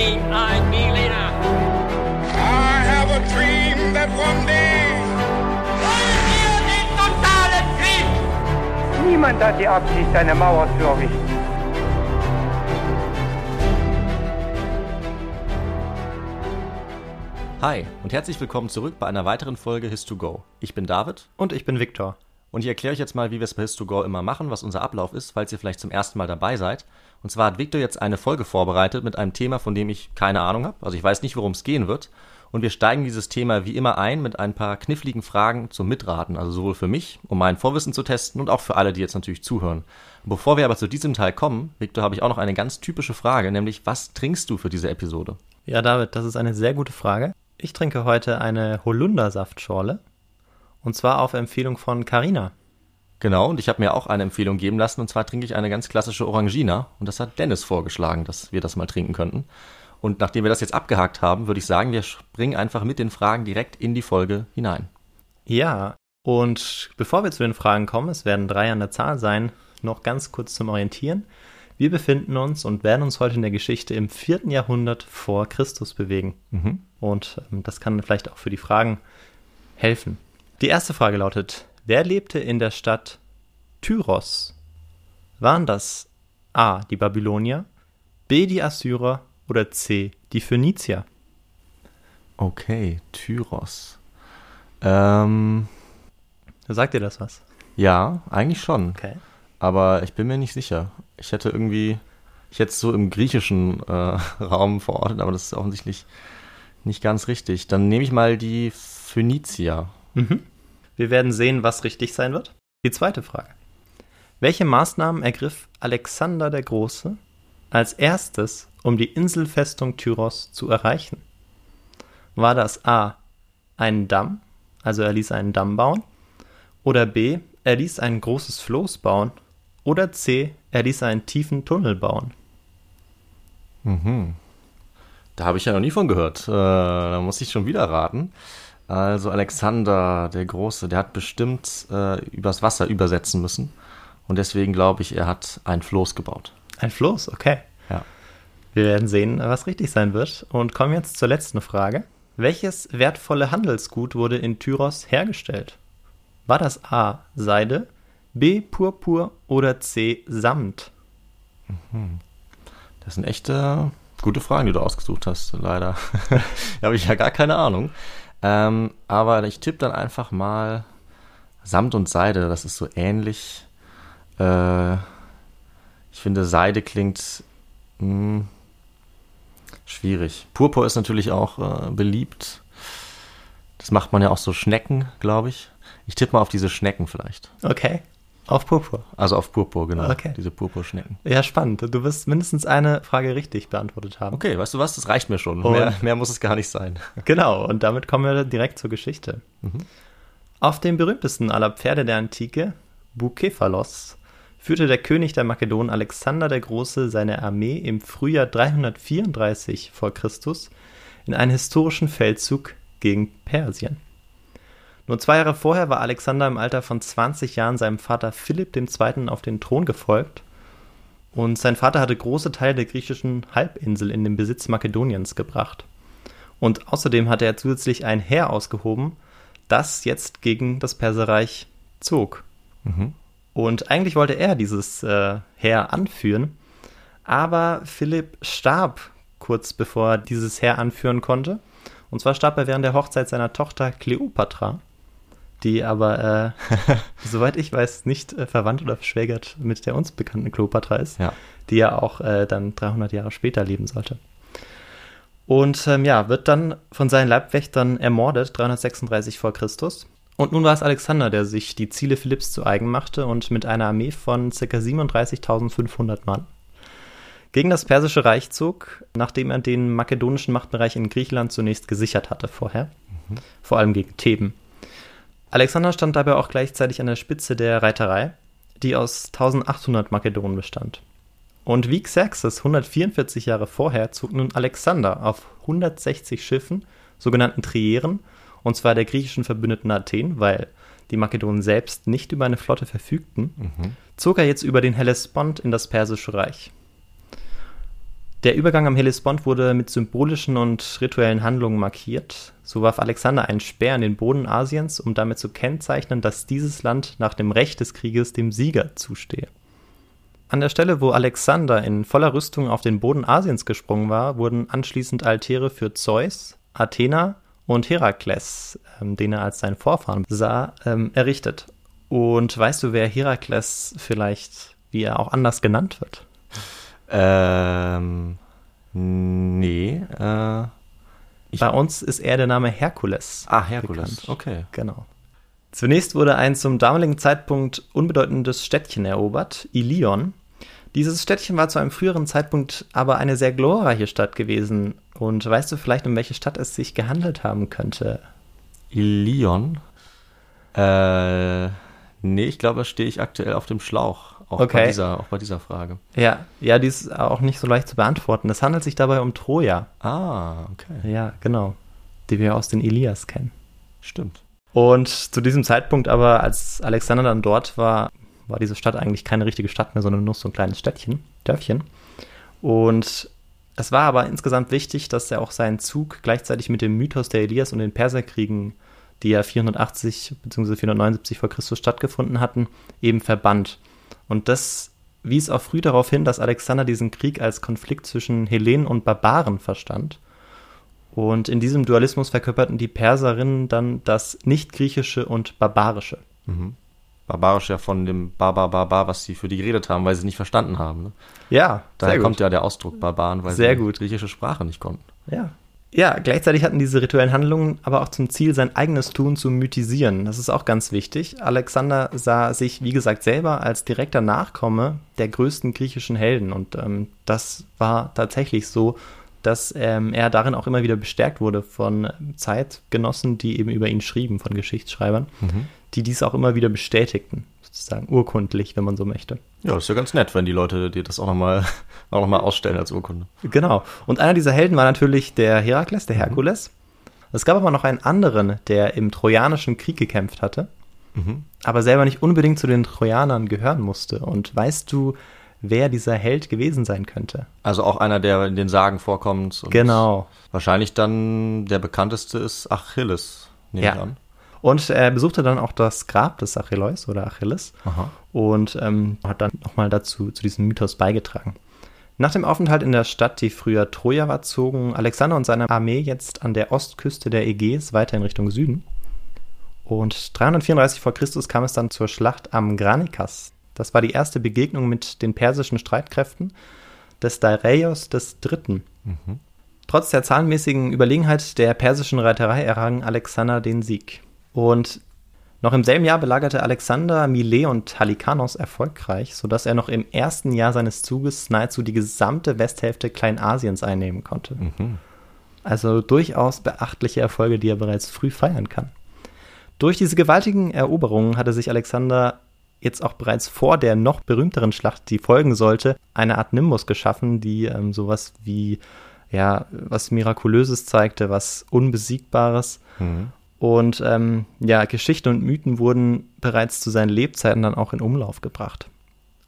me, I, me, Lena. I have a dream that one day. Wollen wir den totalen Krieg? Niemand hat die Absicht, eine Mauer zu errichten. Hi und herzlich willkommen zurück bei einer weiteren Folge His2Go. Ich bin David Und ich bin Viktor. und ich erkläre euch jetzt mal, wie wir es bei His2Go immer machen, was unser Ablauf ist, falls ihr vielleicht zum ersten Mal dabei seid. Und zwar hat Viktor jetzt eine Folge vorbereitet mit einem Thema, von dem ich keine Ahnung habe. Also ich weiß nicht, worum es gehen wird. Und wir steigen dieses Thema wie immer ein mit ein paar kniffligen Fragen zum Mitraten. Also sowohl für mich, um mein Vorwissen zu testen und auch für alle, die jetzt natürlich zuhören. Bevor wir aber zu diesem Teil kommen, Viktor, habe ich auch noch eine ganz typische Frage, nämlich was trinkst du für diese Episode? Ja, David, das ist eine sehr gute Frage. Ich trinke heute eine Holundersaftschorle. Und zwar auf Empfehlung von Carina. Genau, und ich habe mir auch eine Empfehlung geben lassen, und zwar trinke ich eine ganz klassische Orangina, und das hat Dennis vorgeschlagen, dass wir das mal trinken könnten. Und nachdem wir das jetzt abgehakt haben, würde ich sagen, wir springen einfach mit den Fragen direkt in die Folge hinein. Ja, und bevor wir zu den Fragen kommen, es werden drei an der Zahl sein, noch ganz kurz zum Orientieren. Wir befinden uns und werden uns heute in der Geschichte im vierten Jahrhundert vor Christus bewegen. Und ähm, das kann vielleicht auch für die Fragen helfen. Die erste Frage lautet, wer lebte in der Stadt Tyros? Waren das A. die Babylonier, B. die Assyrer oder C. die Phönizier? Okay, Tyros. Ähm, Sagt ihr das was? ja, eigentlich schon, Okay. aber ich bin mir nicht sicher. Ich hätte irgendwie, ich hätte es so im griechischen äh, Raum verortet, aber das ist offensichtlich nicht ganz richtig. Dann nehme ich mal die Phönizier. Wir werden sehen, was richtig sein wird. Die zweite Frage. Welche Maßnahmen ergriff Alexander der Große als erstes, um die Inselfestung Tyros zu erreichen? War das A. ein Damm, also er ließ einen Damm bauen? Oder B. er ließ ein großes Floß bauen? Oder C. er ließ einen tiefen Tunnel bauen? Da habe ich ja noch nie von gehört. Äh, da muss ich schon wieder raten. Also Alexander der Große, der hat bestimmt äh, übers Wasser übersetzen müssen. Und deswegen glaube ich, er hat ein Floß gebaut. Ein Floß, okay. Ja. Wir werden sehen, was richtig sein wird und kommen jetzt zur letzten Frage. Welches wertvolle Handelsgut wurde in Tyros hergestellt? War das A. Seide, B. Purpur oder C. Samt? Das sind echte gute Fragen, die du ausgesucht hast, leider. da habe ich ja gar keine Ahnung. Ähm, aber ich tippe dann einfach mal Samt und Seide, das ist so ähnlich. Äh, ich finde, Seide klingt mh, schwierig. Purpur ist natürlich auch äh, beliebt. Das macht man ja auch so Schnecken, glaube ich. Ich tippe mal auf diese Schnecken vielleicht. Okay, auf Purpur. Also auf Purpur, genau. Okay. Diese Purpurschnecken. Ja, spannend. Du wirst mindestens eine Frage richtig beantwortet haben. Okay, weißt du was? Das reicht mir schon. Mehr, mehr muss es gar nicht sein. Genau, und damit kommen wir direkt zur Geschichte. Auf dem berühmtesten aller Pferde der Antike, Bukephalos, führte der König der Makedonen Alexander der Große seine Armee im Frühjahr 334 vor Christus in einen historischen Feldzug gegen Persien. Nur zwei Jahre vorher war Alexander im Alter von 20 Jahren seinem Vater Philipp II. auf den Thron gefolgt und sein Vater hatte große Teile der griechischen Halbinsel in den Besitz Makedoniens gebracht. Und außerdem hatte er zusätzlich ein Heer ausgehoben, das jetzt gegen das Perserreich zog. Und eigentlich wollte er dieses äh, Heer anführen, aber Philipp starb kurz bevor er dieses Heer anführen konnte. Und zwar starb er während der Hochzeit seiner Tochter Kleopatra, die aber, äh, soweit ich weiß, nicht äh, verwandt oder verschwägert mit der uns bekannten Kleopatra ist Ja. die ja auch äh, dann 300 Jahre später leben sollte. Und ähm, ja, wird dann von seinen Leibwächtern ermordet, 336 vor Christus. Und nun war es Alexander, der sich die Ziele Philipps zu eigen machte und mit einer Armee von ca. 37.500 Mann gegen das Persische Reich zog, nachdem er den makedonischen Machtbereich in Griechenland zunächst gesichert hatte vorher, vor allem gegen Theben. Alexander stand dabei auch gleichzeitig an der Spitze der Reiterei, die aus 1800 Makedonen bestand. Und wie Xerxes 144 Jahre vorher zog nun Alexander auf 160 Schiffen, sogenannten Trieren, und zwar der griechischen Verbündeten Athen, weil die Makedonen selbst nicht über eine Flotte verfügten, zog er jetzt über den Hellespont in das Persische Reich. Der Übergang am Hellespont wurde mit symbolischen und rituellen Handlungen markiert. So warf Alexander einen Speer in den Boden Asiens, um damit zu kennzeichnen, dass dieses Land nach dem Recht des Krieges dem Sieger zustehe. An der Stelle, wo Alexander in voller Rüstung auf den Boden Asiens gesprungen war, wurden anschließend Altäre für Zeus, Athena und Herakles, ähm, den er als seinen Vorfahren sah, ähm, errichtet. Und weißt du, wer Herakles vielleicht, wie er auch anders genannt wird? Ähm, nee. Äh, Bei uns ist er der Name Herkules. ah, Herkules. bekannt. Okay. Genau. Zunächst wurde ein zum damaligen Zeitpunkt unbedeutendes Städtchen erobert, Ilion. Dieses Städtchen war zu einem früheren Zeitpunkt aber eine sehr glorreiche Stadt gewesen. Und weißt du vielleicht, um welche Stadt es sich gehandelt haben könnte? Ilion. Äh, nee, ich glaube, da stehe ich aktuell auf dem Schlauch. Auch, bei Okay. dieser, auch bei dieser Frage. Ja, ja, die ist auch nicht so leicht zu beantworten. Es handelt sich dabei um Troja. Ah, okay. Ja, genau. Die wir aus den Ilias kennen. Stimmt. Und zu diesem Zeitpunkt aber, als Alexander dann dort war, war diese Stadt eigentlich keine richtige Stadt mehr, sondern nur so ein kleines Städtchen, Dörfchen. Und es war aber insgesamt wichtig, dass er auch seinen Zug gleichzeitig mit dem Mythos der Elias und den Perserkriegen, die ja 480 bzw. 479 vor Christus stattgefunden hatten, eben verband. Und das wies auch früh darauf hin, dass Alexander diesen Krieg als Konflikt zwischen Hellenen und Barbaren verstand. Und in diesem Dualismus verkörperten die Perserinnen dann das Nicht-Griechische und Barbarische. Barbarisch ja von dem Barbar Barbar, was sie für die geredet haben, weil sie nicht verstanden haben. Ne? Ja, Daher kommt gut. ja der Ausdruck Barbaren, weil Sehr sie gut. die griechische Sprache nicht konnten. Ja. Ja, gleichzeitig hatten diese rituellen Handlungen aber auch zum Ziel, sein eigenes Tun zu mythisieren. Das ist auch ganz wichtig. Alexander sah sich, wie gesagt, selber als direkter Nachkomme der größten griechischen Helden. Und ähm, das war tatsächlich so, dass ähm, er darin auch immer wieder bestärkt wurde von Zeitgenossen, die eben über ihn schrieben, von Geschichtsschreibern, die dies auch immer wieder bestätigten, sozusagen urkundlich, wenn man so möchte. Ja, das ist ja ganz nett, wenn die Leute dir das auch nochmal auch noch mal ausstellen als Urkunde. Genau. Und einer dieser Helden war natürlich der Herakles, der Herkules. Es gab aber noch einen anderen, der im Trojanischen Krieg gekämpft hatte, aber selber nicht unbedingt zu den Trojanern gehören musste. Und weißt du, wer dieser Held gewesen sein könnte? Also auch einer, der in den Sagen vorkommt. Genau. Wahrscheinlich dann der bekannteste ist Achilles. nehme ich Ja. an. Und er besuchte dann auch das Grab des Achilleus oder Achilles Aha. und ähm, hat dann nochmal dazu zu diesem Mythos beigetragen. Nach dem Aufenthalt in der Stadt, die früher Troja war, zogen Alexander und seine Armee jetzt an der Ostküste der Ägäis weiter in Richtung Süden. Und 334 vor Christus kam es dann zur Schlacht am Granikas. Das war die erste Begegnung mit den persischen Streitkräften des Dareios des Dritten. Trotz der zahlenmäßigen Überlegenheit der persischen Reiterei errang Alexander den Sieg. Und noch im selben Jahr belagerte Alexander Milet und Halikanos erfolgreich, sodass er noch im ersten Jahr seines Zuges nahezu die gesamte Westhälfte Kleinasiens einnehmen konnte. Also durchaus beachtliche Erfolge, die er bereits früh feiern kann. Durch diese gewaltigen Eroberungen hatte sich Alexander jetzt auch bereits vor der noch berühmteren Schlacht, die folgen sollte, eine Art Nimbus geschaffen, die ähm, sowas wie, ja, was Mirakulöses zeigte, was Unbesiegbares. Und ähm, ja, Geschichten und Mythen wurden bereits zu seinen Lebzeiten dann auch in Umlauf gebracht.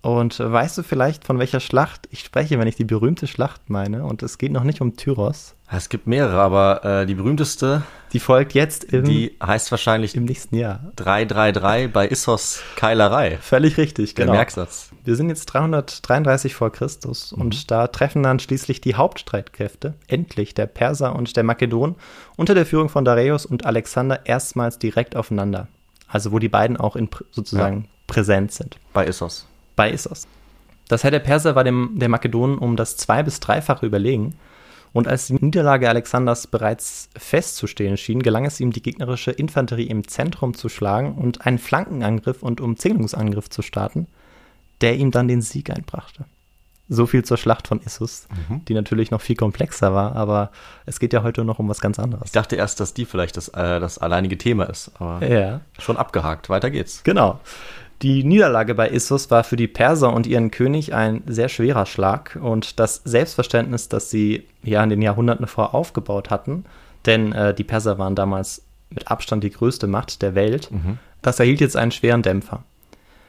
Und weißt du vielleicht, von welcher Schlacht ich spreche, wenn ich die berühmte Schlacht meine? Und es geht noch nicht um Tyros. Es gibt mehrere, aber äh, die berühmteste, Die folgt jetzt im, die heißt wahrscheinlich im nächsten Jahr. 333 bei Issos Keilerei. Völlig richtig, Der genau. Merksatz. Wir sind jetzt 333 vor Christus und da treffen dann schließlich die Hauptstreitkräfte, endlich der Perser und der Makedon, unter der Führung von Dareios und Alexander erstmals direkt aufeinander. Also wo die beiden auch in, sozusagen präsent sind. Bei Issos. Bei Issos. Das Heer der Perser war dem der Makedonen um das zwei- bis dreifache überlegen. Und als die Niederlage Alexanders bereits festzustehen schien, gelang es ihm, die gegnerische Infanterie im Zentrum zu schlagen und einen Flankenangriff und Umzingelungsangriff zu starten, der ihm dann den Sieg einbrachte. So viel zur Schlacht von Issus, die natürlich noch viel komplexer war, aber es geht ja heute noch um was ganz anderes. Ich dachte erst, dass die vielleicht das, äh, das alleinige Thema ist, aber Ja. schon abgehakt. Weiter geht's. Genau. Die Niederlage bei Issus war für die Perser und ihren König ein sehr schwerer Schlag und das Selbstverständnis, das sie ja in den Jahrhunderten vor aufgebaut hatten, denn äh, die Perser waren damals mit Abstand die größte Macht der Welt, das erhielt jetzt einen schweren Dämpfer.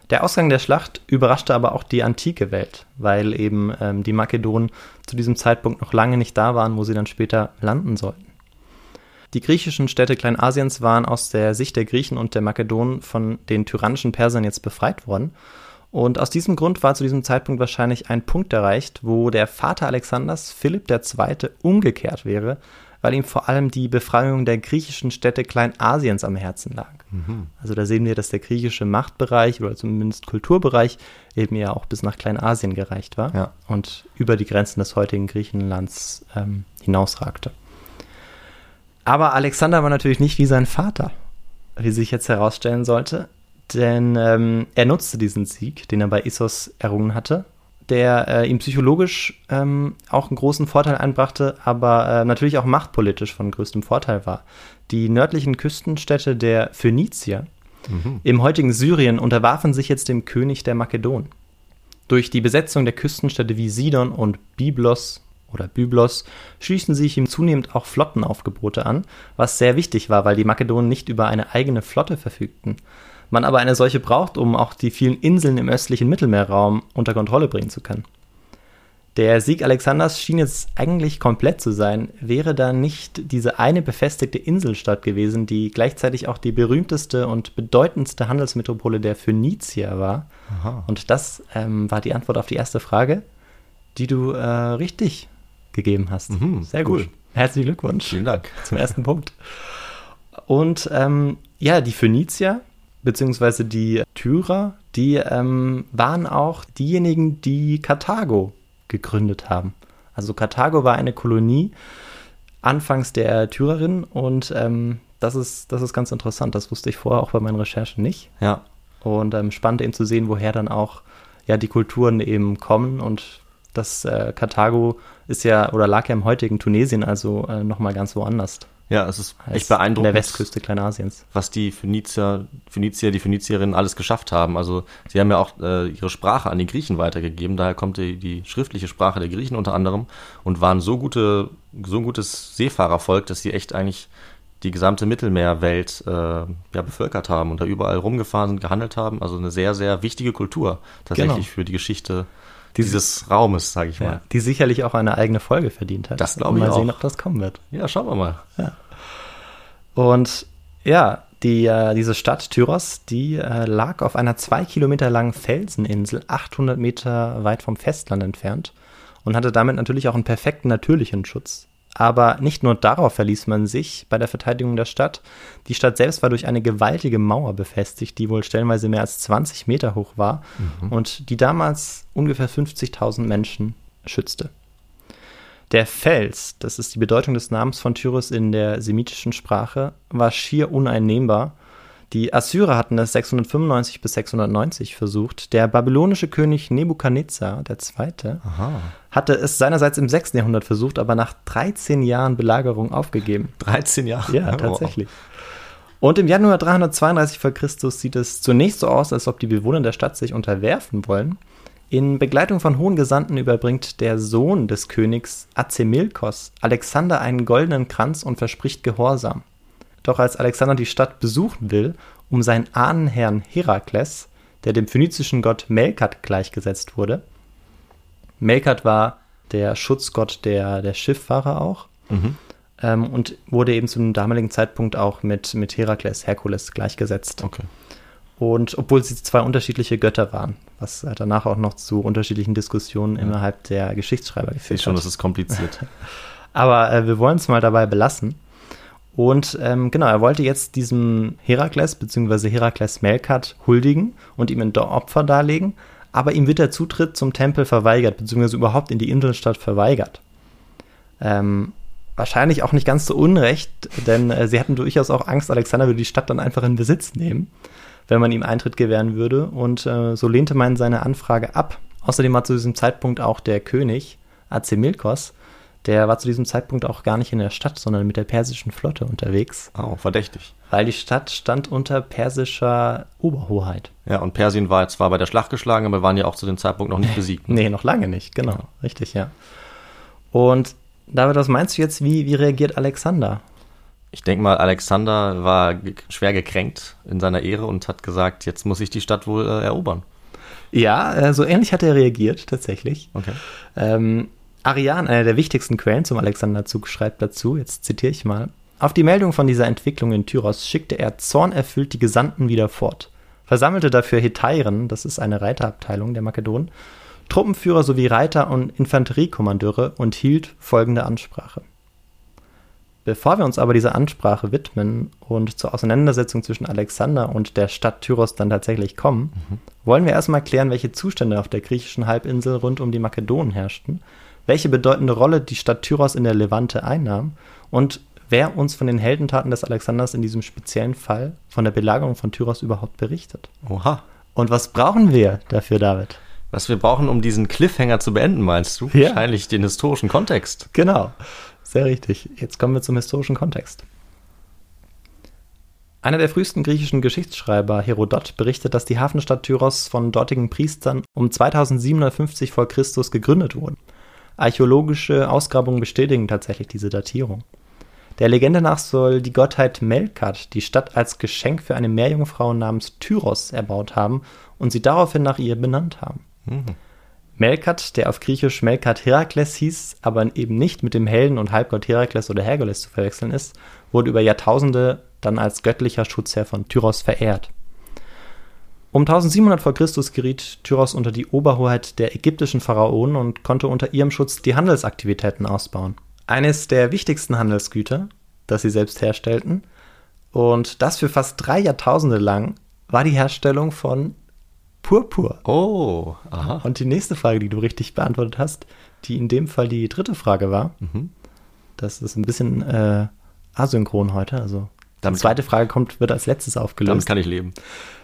Der Ausgang der Schlacht überraschte aber auch die antike Welt, weil eben ähm, die Makedonen zu diesem Zeitpunkt noch lange nicht da waren, wo sie dann später landen sollten. Die griechischen Städte Kleinasiens waren aus der Sicht der Griechen und der Makedonen von den tyrannischen Persern jetzt befreit worden. Und aus diesem Grund war zu diesem Zeitpunkt wahrscheinlich ein Punkt erreicht, wo der Vater Alexanders, Philipp II., umgekehrt wäre, weil ihm vor allem die Befreiung der griechischen Städte Kleinasiens am Herzen lag. Mhm. Also da sehen wir, dass der griechische Machtbereich oder zumindest Kulturbereich eben ja auch bis nach Kleinasien gereicht war ja. und über die Grenzen des heutigen Griechenlands ähm, hinausragte. Aber Alexander war natürlich nicht wie sein Vater, wie sich jetzt herausstellen sollte, denn ähm, er nutzte diesen Sieg, den er bei Issos errungen hatte, der äh, ihm psychologisch ähm, auch einen großen Vorteil einbrachte, aber äh, natürlich auch machtpolitisch von größtem Vorteil war. Die nördlichen Küstenstädte der Phönizier mhm. im heutigen Syrien unterwarfen sich jetzt dem König der Makedonen. Durch die Besetzung der Küstenstädte wie Sidon und Byblos oder Byblos schließen sich ihm zunehmend auch Flottenaufgebote an, was sehr wichtig war, weil die Makedonen nicht über eine eigene Flotte verfügten. Man aber eine solche braucht, um auch die vielen Inseln im östlichen Mittelmeerraum unter Kontrolle bringen zu können. Der Sieg Alexanders schien jetzt eigentlich komplett zu sein, wäre da nicht diese eine befestigte Inselstadt gewesen, die gleichzeitig auch die berühmteste und bedeutendste Handelsmetropole der Phönizier war. Aha. Und das ähm, war die Antwort auf die erste Frage, die du äh, richtig gegeben hast. Mhm, Sehr gut. Cool. Herzlichen Glückwunsch. Vielen Dank. Zum ersten Punkt. Und ähm, ja, die Phönizier, beziehungsweise die Tyrer, die ähm, waren auch diejenigen, die Karthago gegründet haben. Also Karthago war eine Kolonie anfangs der Tyrerinnen und ähm, das, ist, das ist ganz interessant. Das wusste ich vorher auch bei meinen Recherchen nicht. Ja. Und ähm, spannend eben zu sehen, woher dann auch ja, die Kulturen eben kommen und das äh, Karthago ist ja oder lag ja im heutigen Tunesien, also äh, nochmal ganz woanders. Ja, es ist echt beeindruckend. In der Westküste Kleinasiens. Was die Phönizier, Phönizier, die Phönizierinnen alles geschafft haben. Also sie haben ja auch äh, ihre Sprache an die Griechen weitergegeben, daher kommt die, die schriftliche Sprache der Griechen unter anderem und waren so gute, so ein gutes Seefahrervolk, dass sie echt eigentlich die gesamte Mittelmeerwelt äh, ja, bevölkert haben und da überall rumgefahren sind, gehandelt haben. Also eine sehr, sehr wichtige Kultur tatsächlich genau. für die Geschichte dieses Raumes, sage ich mal. Ja, die sicherlich auch eine eigene Folge verdient hat. Das glaube ich mal auch. Mal sehen, ob das kommen wird. Ja, schauen wir mal. Ja. Und ja, die, äh, diese Stadt Tyros, die äh, lag auf einer zwei Kilometer langen Felseninsel, 800 Meter weit vom Festland entfernt und hatte damit natürlich auch einen perfekten natürlichen Schutz. Aber nicht nur darauf verließ man sich bei der Verteidigung der Stadt. Die Stadt selbst war durch eine gewaltige Mauer befestigt, die wohl stellenweise mehr als 20 Meter hoch war mhm. und die damals ungefähr 50.000 Menschen schützte. Der Fels, das ist die Bedeutung des Namens von Tyrus in der semitischen Sprache, war schier uneinnehmbar die Assyrer hatten es 695 bis 690 versucht. Der babylonische König Nebukadnezar II. Aha. hatte es seinerseits im 6. Jahrhundert versucht, aber nach 13 Jahren Belagerung aufgegeben. 13 Jahre? Ja, tatsächlich. Wow. Und im Januar 332 vor Christus sieht es zunächst so aus, als ob die Bewohner der Stadt sich unterwerfen wollen. In Begleitung von hohen Gesandten überbringt der Sohn des Königs Azemilkos Alexander einen goldenen Kranz und verspricht Gehorsam. Doch als Alexander die Stadt besuchen will, um seinen Ahnenherrn Herakles, der dem phönizischen Gott Melkat gleichgesetzt wurde, Melkat war der Schutzgott der, der Schifffahrer auch mhm. ähm, und wurde eben zum damaligen Zeitpunkt auch mit, mit Herakles, Herkules gleichgesetzt. Okay. Und obwohl sie zwei unterschiedliche Götter waren, was danach auch noch zu unterschiedlichen Diskussionen ja. innerhalb der Geschichtsschreiber geführt hat. Ich schon, das ist kompliziert. Aber äh, wir wollen es mal dabei belassen. Und ähm, genau, er wollte jetzt diesem Herakles bzw. Herakles Melkat huldigen und ihm ein Opfer darlegen, aber ihm wird der Zutritt zum Tempel verweigert, beziehungsweise überhaupt in die Inselstadt verweigert. Ähm, wahrscheinlich auch nicht ganz so unrecht, denn äh, sie hatten durchaus auch Angst, Alexander würde die Stadt dann einfach in Besitz nehmen, wenn man ihm Eintritt gewähren würde. Und äh, so lehnte man seine Anfrage ab. Außerdem war zu diesem Zeitpunkt auch der König, Azemilkos, der war zu diesem Zeitpunkt auch gar nicht in der Stadt, sondern mit der persischen Flotte unterwegs. Oh, verdächtig. Weil die Stadt stand unter persischer Oberhoheit. Ja, und Persien war zwar bei der Schlacht geschlagen, aber waren ja auch zu dem Zeitpunkt noch nicht besiegt. Ne? nee, noch lange nicht, genau. Ja. Richtig, ja. Und David, was meinst du jetzt, wie, wie reagiert Alexander? Ich denke mal, Alexander war schwer gekränkt in seiner Ehre und hat gesagt, jetzt muss ich die Stadt wohl äh, erobern. Ja, äh, so ähnlich hat er reagiert, tatsächlich. Okay. Ähm, Arian, einer der wichtigsten Quellen zum Alexanderzug, schreibt dazu, jetzt zitiere ich mal, auf die Meldung von dieser Entwicklung in Tyros schickte er zornerfüllt die Gesandten wieder fort, versammelte dafür Hetairen, das ist eine Reiterabteilung der Makedonen, Truppenführer sowie Reiter und Infanteriekommandeure und hielt folgende Ansprache. Bevor wir uns aber dieser Ansprache widmen und zur Auseinandersetzung zwischen Alexander und der Stadt Tyros dann tatsächlich kommen, wollen wir erstmal klären, welche Zustände auf der griechischen Halbinsel rund um die Makedonen herrschten, welche bedeutende Rolle die Stadt Tyros in der Levante einnahm und wer uns von den Heldentaten des Alexanders in diesem speziellen Fall von der Belagerung von Tyros überhaupt berichtet. Oha. Und was brauchen wir dafür, David? Was wir brauchen, um diesen Cliffhanger zu beenden, meinst du? Ja. Wahrscheinlich den historischen Kontext. Genau, sehr richtig. Jetzt kommen wir zum historischen Kontext. Einer der frühesten griechischen Geschichtsschreiber, Herodot, berichtet, dass die Hafenstadt Tyros von dortigen Priestern um 2750 vor Christus gegründet wurde. Archäologische Ausgrabungen bestätigen tatsächlich diese Datierung. Der Legende nach soll die Gottheit Melkat die Stadt als Geschenk für eine Meerjungfrau namens Tyros erbaut haben und sie daraufhin nach ihr benannt haben. Melkat, der auf Griechisch Melkat Herakles hieß, aber eben nicht mit dem Helden und Halbgott Herakles oder Herkules zu verwechseln ist, wurde über Jahrtausende dann als göttlicher Schutzherr von Tyros verehrt. Um 1700 vor Christus geriet Tyros unter die Oberhoheit der ägyptischen Pharaonen und konnte unter ihrem Schutz die Handelsaktivitäten ausbauen. Eines der wichtigsten Handelsgüter, das sie selbst herstellten, und das für fast drei Jahrtausende lang, war die Herstellung von Purpur. Oh, aha. Und die nächste Frage, die du richtig beantwortet hast, die in dem Fall die dritte Frage war, das ist ein bisschen äh, asynchron heute. Also die Damit- zweite Frage kommt, wird als letztes Damit aufgelöst. kann ich leben.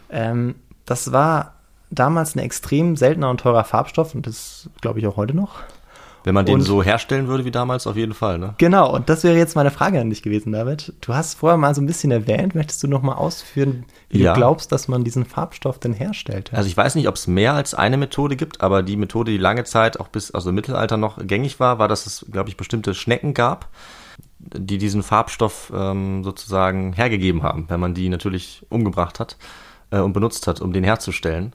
Ähm, das war damals ein extrem seltener und teurer Farbstoff und das glaube ich auch heute noch. Wenn man den Und- so herstellen würde wie damals, auf jeden Fall, ne? Genau, und das wäre jetzt meine Frage an dich gewesen, David. Du hast vorher mal so ein bisschen erwähnt, möchtest du noch mal ausführen, wie Ja. du glaubst, dass man diesen Farbstoff denn herstellte? Also ich weiß nicht, ob es mehr als eine Methode gibt, aber die Methode, die lange Zeit auch bis also im Mittelalter noch gängig war, war, dass es, glaube ich, bestimmte Schnecken gab, die diesen Farbstoff ähm, sozusagen hergegeben haben, wenn man die natürlich umgebracht hat äh, und benutzt hat, um den herzustellen.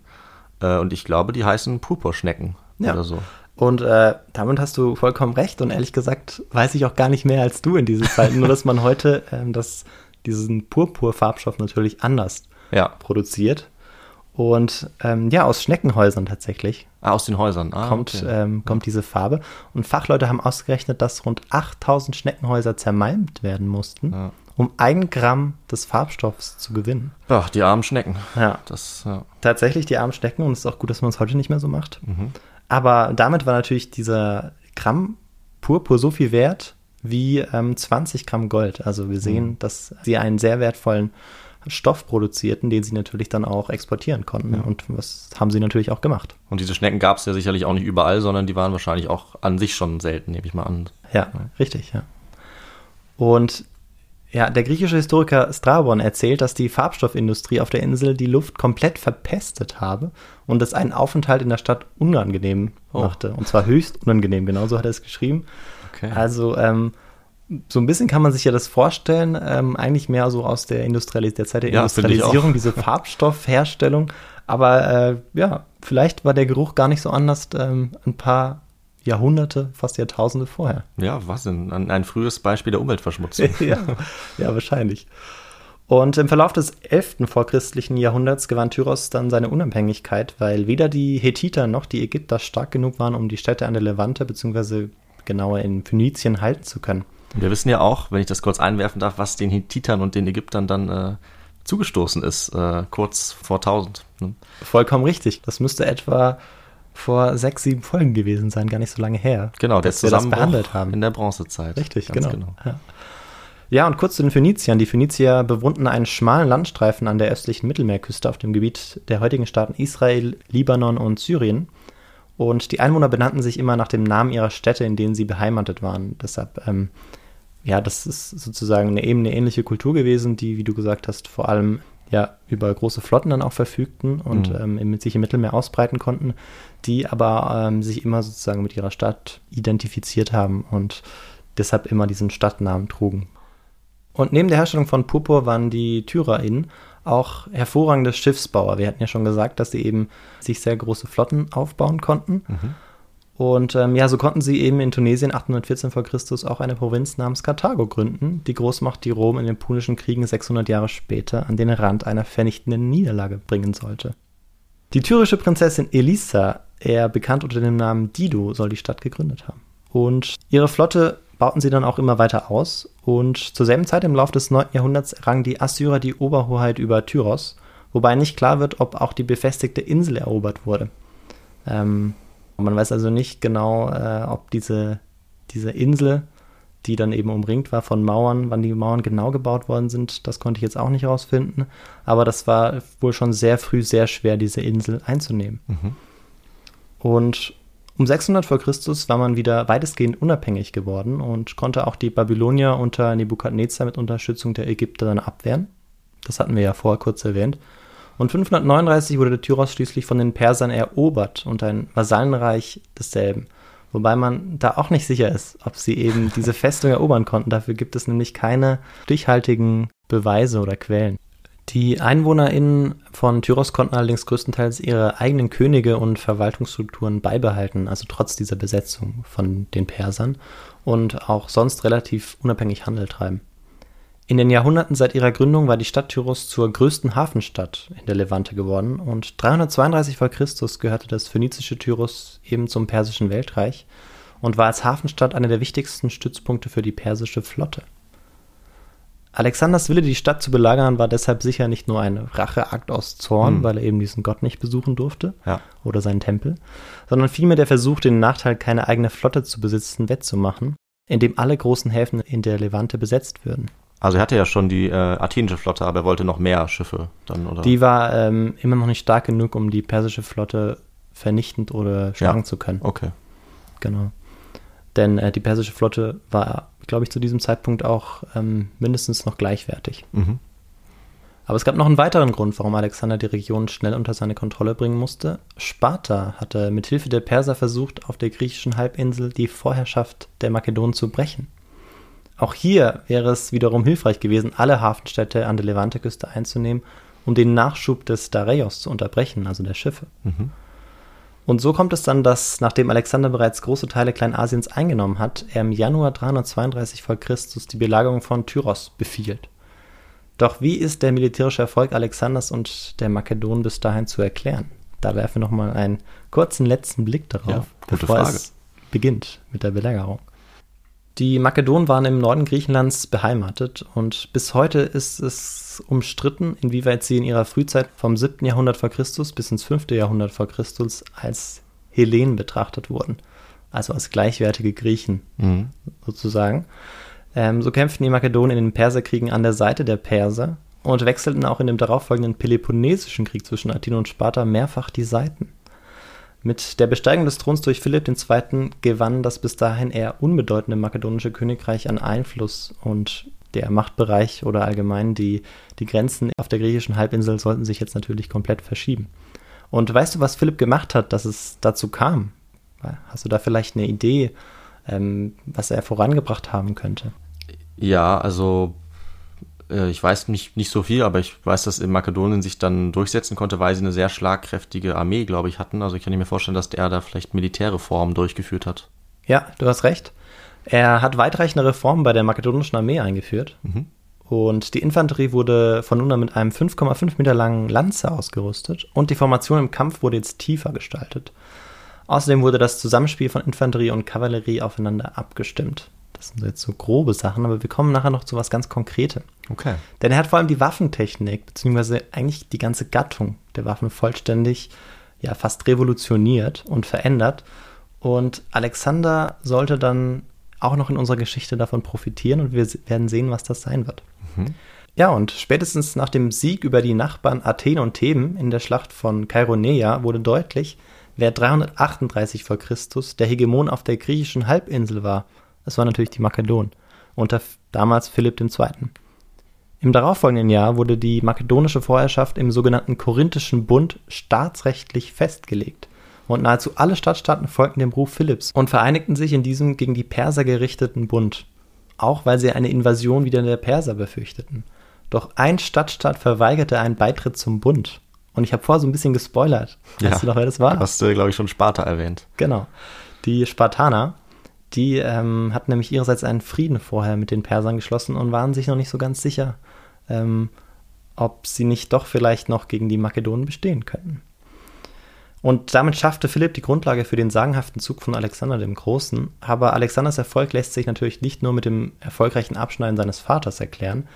Äh, und ich glaube, die heißen Purpurschnecken Ja. oder so. Und äh, damit hast du vollkommen recht. Und ehrlich gesagt weiß ich auch gar nicht mehr als du in diesen Zeiten. Nur, dass man heute ähm, das, diesen Purpur-Farbstoff natürlich anders Ja, produziert. Und ähm, ja, aus Schneckenhäusern tatsächlich ah, aus den Häusern. Ah, kommt, okay. ähm, kommt diese Farbe. Und Fachleute haben ausgerechnet, dass rund 8000 Schneckenhäuser zermalmt werden mussten, Ja. Um ein Gramm des Farbstoffs zu gewinnen. Ach, die armen Schnecken. Ja, Das, ja. tatsächlich die armen Schnecken. Und es ist auch gut, dass man es heute nicht mehr so macht. Mhm. Aber damit war natürlich dieser Gramm Purpur so viel wert wie ähm, 20 Gramm Gold. Also wir sehen, Mhm. dass sie einen sehr wertvollen Stoff produzierten, den sie natürlich dann auch exportieren konnten. Und was haben sie natürlich auch gemacht. Und diese Schnecken gab es ja sicherlich auch nicht überall, sondern die waren wahrscheinlich auch an sich schon selten, nehme ich mal an. Ja, richtig, ja. Und ja, der griechische Historiker Strabon erzählt, dass die Farbstoffindustrie auf der Insel die Luft komplett verpestet habe und es einen Aufenthalt in der Stadt unangenehm Oh. machte. Und zwar höchst unangenehm, genauso hat er es geschrieben. Okay. Also ähm, so ein bisschen kann man sich ja das vorstellen, ähm, eigentlich mehr so aus der, Industrialis der Zeit der Ja. Industrialisierung, diese Farbstoffherstellung. Aber äh, ja, vielleicht war der Geruch gar nicht so anders ähm, ein paar Jahrhunderte, fast Jahrtausende vorher. Ja, was denn? Ein, ein frühes Beispiel der Umweltverschmutzung. ja, ja, wahrscheinlich. Und im Verlauf des 11. vorchristlichen Jahrhunderts gewann Tyros dann seine Unabhängigkeit, weil weder die Hethiter noch die Ägypter stark genug waren, um die Städte an der Levante bzw. genauer in Phönizien halten zu können. Wir wissen ja auch, wenn ich das kurz einwerfen darf, was den Hittitern und den Ägyptern dann äh, zugestoßen ist, äh, kurz vor 1000. Ne? Vollkommen richtig. Das müsste etwa vor sechs, sieben Folgen gewesen sein, gar nicht so lange her. Genau, der dass wir das behandelt haben. in der Bronzezeit. Richtig, Ganz genau. Ja. ja, und kurz zu den Phöniziern. Die Phönizier bewohnten einen schmalen Landstreifen an der östlichen Mittelmeerküste auf dem Gebiet der heutigen Staaten Israel, Libanon und Syrien. Und die Einwohner benannten sich immer nach dem Namen ihrer Städte, in denen sie beheimatet waren. Deshalb, ähm, ja, das ist sozusagen eine, eben eine ähnliche Kultur gewesen, die, wie du gesagt hast, vor allem ja über große Flotten dann auch verfügten und Mhm. ähm, sich im Mittelmeer ausbreiten konnten, die aber ähm, sich immer sozusagen mit ihrer Stadt identifiziert haben und deshalb immer diesen Stadtnamen trugen. Und neben der Herstellung von Purpur waren die TyrerInnen auch hervorragende Schiffsbauer. Wir hatten ja schon gesagt, dass sie eben sich sehr große Flotten aufbauen konnten. Und ähm, ja, so konnten sie eben in Tunesien 814 v. Chr. auch eine Provinz namens Karthago gründen, die Großmacht, die Rom in den Punischen Kriegen 600 Jahre später an den Rand einer vernichtenden Niederlage bringen sollte. Die tyrische Prinzessin Elisa, eher bekannt unter dem Namen Dido, soll die Stadt gegründet haben. Und ihre Flotte bauten sie dann auch immer weiter aus. Und zur selben Zeit im Laufe des 9. Jahrhunderts errangen die Assyrer die Oberhoheit über Tyros, wobei nicht klar wird, ob auch die befestigte Insel erobert wurde. Ähm, man weiß also nicht genau, äh, ob diese, diese Insel, die dann eben umringt war von Mauern, wann die Mauern genau gebaut worden sind, das konnte ich jetzt auch nicht rausfinden. Aber das war wohl schon sehr früh sehr schwer, diese Insel einzunehmen. Und um 600 vor Christus war man wieder weitestgehend unabhängig geworden und konnte auch die Babylonier unter Nebukadnezar mit Unterstützung der Ägypter dann abwehren. Das hatten wir ja vorher kurz erwähnt. Und 539 wurde der Tyros schließlich von den Persern erobert und ein Vasallenreich desselben. Wobei man da auch nicht sicher ist, ob sie eben diese Festung erobern konnten. Dafür gibt es nämlich keine stichhaltigen Beweise oder Quellen. Die EinwohnerInnen von Tyros konnten allerdings größtenteils ihre eigenen Könige und Verwaltungsstrukturen beibehalten, also trotz dieser Besetzung von den Persern und auch sonst relativ unabhängig Handel treiben. In den Jahrhunderten seit ihrer Gründung war die Stadt Tyros zur größten Hafenstadt in der Levante geworden und 332 vor Christus gehörte das phönizische Tyros eben zum persischen Weltreich und war als Hafenstadt einer der wichtigsten Stützpunkte für die persische Flotte. Alexanders Wille, die Stadt zu belagern, war deshalb sicher nicht nur ein Racheakt aus Zorn, Hm. weil er eben diesen Gott nicht besuchen durfte Ja. oder seinen Tempel, sondern vielmehr der Versuch, den Nachteil, keine eigene Flotte zu besitzen, wettzumachen, indem alle großen Häfen in der Levante besetzt würden. Also er hatte ja schon die äh, athenische Flotte, aber er wollte noch mehr Schiffe dann, oder? Die war ähm, immer noch nicht stark genug, um die persische Flotte vernichtend oder schlagen Ja. zu können. Okay. Genau. Denn äh, die persische Flotte war, glaube ich, zu diesem Zeitpunkt auch ähm, mindestens noch gleichwertig. Mhm. Aber es gab noch einen weiteren Grund, warum Alexander die Region schnell unter seine Kontrolle bringen musste. Sparta hatte mit Hilfe der Perser versucht, auf der griechischen Halbinsel die Vorherrschaft der Makedonen zu brechen. Auch hier wäre es wiederum hilfreich gewesen, alle Hafenstädte an der Levanteküste einzunehmen, um den Nachschub des Dareios zu unterbrechen, also der Schiffe. Mhm. Und so kommt es dann, dass nachdem Alexander bereits große Teile Kleinasiens eingenommen hat, er im Januar 332 vor Christus die Belagerung von Tyros befiehlt. Doch wie ist der militärische Erfolg Alexanders und der Makedonen bis dahin zu erklären? Da werfen wir nochmal einen kurzen letzten Blick darauf, Ja, bevor Frage. es beginnt mit der Belagerung. Die Makedonen waren im Norden Griechenlands beheimatet und bis heute ist es umstritten, inwieweit sie in ihrer Frühzeit vom 7. Jahrhundert vor Christus bis ins 5. Jahrhundert vor Christus als Hellenen betrachtet wurden, also als gleichwertige Griechen Mhm. sozusagen. Ähm, so kämpften die Makedonen in den Perserkriegen an der Seite der Perser und wechselten auch in dem darauffolgenden Peloponnesischen Krieg zwischen Athen und Sparta mehrfach die Seiten. Mit der Besteigung des Throns durch Philipp II. gewann das bis dahin eher unbedeutende makedonische Königreich an Einfluss und der Machtbereich oder allgemein die, die Grenzen auf der griechischen Halbinsel sollten sich jetzt natürlich komplett verschieben. Und weißt du, was Philipp gemacht hat, dass es dazu kam? Hast du da vielleicht eine Idee, ähm, was er vorangebracht haben könnte? Ja, also äh, ich weiß nicht, nicht so viel, aber ich weiß, dass in Makedonien sich dann durchsetzen konnte, weil sie eine sehr schlagkräftige Armee, glaube ich, hatten. Also ich kann mir vorstellen, dass der da vielleicht Militärreformen durchgeführt hat. Ja, du hast recht. Er hat weitreichende Reformen bei der makedonischen Armee eingeführt. Mhm. Und die Infanterie wurde von nun an mit einem 5,5 Meter langen Lanze ausgerüstet und die Formation im Kampf wurde jetzt tiefer gestaltet. Außerdem wurde das Zusammenspiel von Infanterie und Kavallerie aufeinander abgestimmt. Das sind jetzt so grobe Sachen, aber wir kommen nachher noch zu was ganz Konkretem. Okay. Denn er hat vor allem die Waffentechnik, beziehungsweise eigentlich die ganze Gattung der Waffen vollständig, ja, fast revolutioniert und verändert. Und Alexander sollte dann auch noch in unserer Geschichte davon profitieren und wir werden sehen, was das sein wird. Ja, und spätestens nach dem Sieg über die Nachbarn Athen und Theben in der Schlacht von Chaironeia wurde deutlich, wer 338 vor Christus der Hegemon auf der griechischen Halbinsel war. Das war natürlich die Makedonen, unter damals Philipp II. Im darauffolgenden Jahr wurde die makedonische Vorherrschaft im sogenannten Korinthischen Bund staatsrechtlich festgelegt. Und nahezu alle Stadtstaaten folgten dem Ruf Philipps und vereinigten sich in diesem gegen die Perser gerichteten Bund. auch weil sie eine Invasion wieder der Perser befürchteten. Doch ein Stadtstaat verweigerte einen Beitritt zum Bund. Und ich habe vorher so ein bisschen gespoilert. Weißt du noch, wer das war? Hast du, glaube ich, schon Sparta erwähnt. Genau. Die Spartaner, die ähm, hatten nämlich ihrerseits einen Frieden vorher mit den Persern geschlossen und waren sich noch nicht so ganz sicher, ähm, ob sie nicht doch vielleicht noch gegen die Makedonen bestehen könnten. Und damit schaffte Philipp die Grundlage für den sagenhaften Zug von Alexander dem Großen. Aber Alexanders Erfolg lässt sich natürlich nicht nur mit dem erfolgreichen Abschneiden seines Vaters erklären.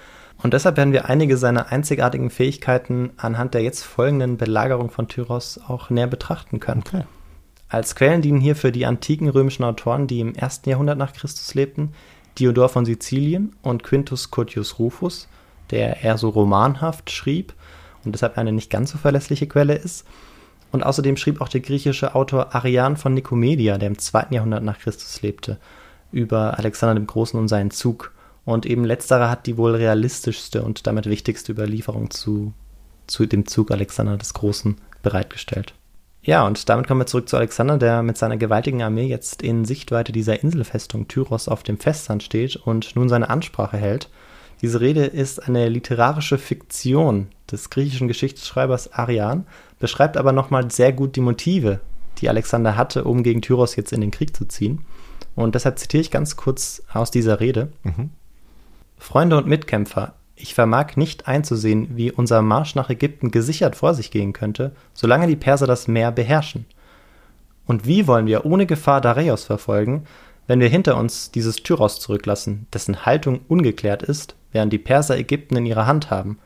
Und deshalb werden wir einige seiner einzigartigen Fähigkeiten anhand der jetzt folgenden Belagerung von Tyros auch näher betrachten können. Okay. Als Quellen dienen hierfür die antiken römischen Autoren, die im ersten Jahrhundert nach Christus lebten, Diodor von Sizilien und Quintus Curtius Rufus, der eher so romanhaft schrieb und deshalb eine nicht ganz so verlässliche Quelle ist. Und außerdem schrieb auch der griechische Autor Arian von Nikomedia, der im zweiten Jahrhundert nach Christus lebte, über Alexander dem Großen und seinen Zug. Und eben letzterer hat die wohl realistischste und damit wichtigste Überlieferung zu, zu dem Zug Alexander des Großen bereitgestellt. Ja, und damit kommen wir zurück zu Alexander, der mit seiner gewaltigen Armee jetzt in Sichtweite dieser Inselfestung Tyros auf dem Festland steht und nun seine Ansprache hält. Diese Rede ist eine literarische Fiktion des griechischen Geschichtsschreibers Arian, beschreibt aber nochmal sehr gut die Motive, die Alexander hatte, um gegen Tyros jetzt in den Krieg zu ziehen. Und deshalb zitiere ich ganz kurz aus dieser Rede. Mhm. Freunde und Mitkämpfer, ich vermag nicht einzusehen, wie unser Marsch nach Ägypten gesichert vor sich gehen könnte, solange die Perser das Meer beherrschen. Und wie wollen wir ohne Gefahr Dareios verfolgen, wenn wir hinter uns dieses Tyros zurücklassen, dessen Haltung ungeklärt ist, während die Perser Ägypten in ihrer Hand haben?